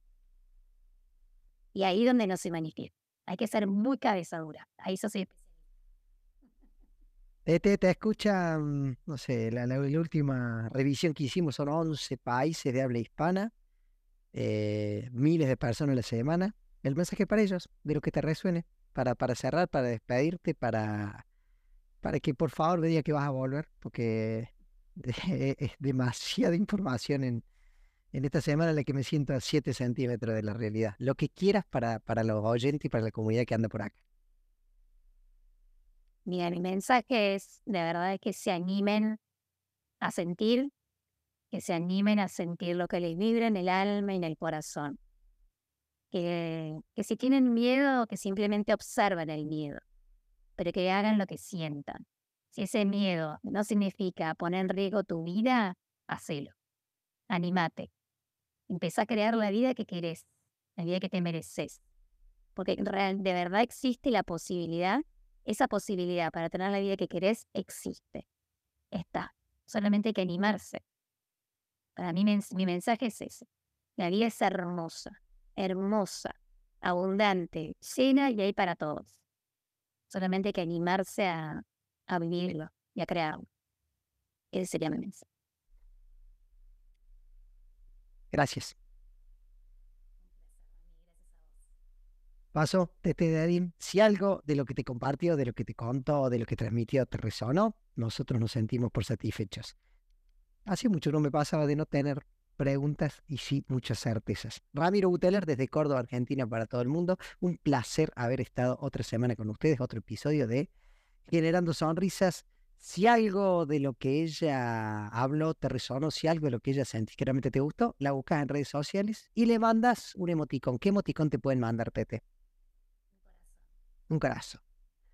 Y ahí donde no se manifiesta. Hay que ser muy cabeza dura. Ahí eso sí. Te, te, escucha, mm, no sé, la, última revisión que hicimos son 11 países de habla hispana, eh, miles de personas a la semana. El mensaje para ellos, de lo que te resuene, para, para cerrar, para despedirte, para, para que por favor me diga que vas a volver, porque es demasiada información en, en esta semana la que me siento a 7 centímetros de la realidad. Lo que quieras para, para los oyentes y para la comunidad que anda por acá. Mira, mi mensaje es de verdad que se animen a sentir, que se animen a sentir lo que les vibra en el alma y en el corazón. Que, que si tienen miedo, que simplemente observen el miedo, pero que hagan lo que sientan. Si ese miedo no significa poner en riesgo tu vida, hacelo. Animate. Empieza a crear la vida que querés, la vida que te mereces. Porque de verdad existe la posibilidad, esa posibilidad para tener la vida que querés existe. Está. Solamente hay que animarse. Para mí mi mensaje es ese. La vida es hermosa, hermosa, abundante, llena y hay para todos. Solamente hay que animarse a vivirlo y a crearlo. Ese sería mi mensaje. Gracias. Paso, Tete Dadín, si algo de lo que te compartió, de lo que te contó, de lo que transmitió te resonó, nosotros nos sentimos por satisfechos. Hace mucho no me pasaba de no tener preguntas y sí muchas certezas. Ramiro Buteler desde Córdoba, Argentina para todo el mundo. Un placer haber estado otra semana con ustedes, otro episodio de generando sonrisas. Si algo de lo que ella habló te resonó, si algo de lo que ella sentí que realmente te gustó, la buscas en redes sociales y le mandas un emoticón. ¿Qué emoticón te pueden mandar, Tete? Un corazón. Un corazón.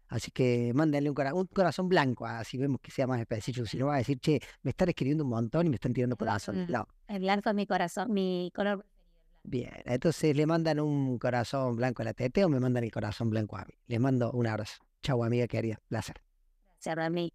Así que mándenle un, cora- un corazón blanco, así vemos que sea más específico. Si no va a decir, che, me están escribiendo un montón y me están tirando corazón. Mm. No. El blanco es mi corazón, mi color. Bien, entonces le mandan un corazón blanco a la tete o me mandan el corazón blanco a mí. Les mando un abrazo. Chau, amiga querida. Placer. Gracias, Rami.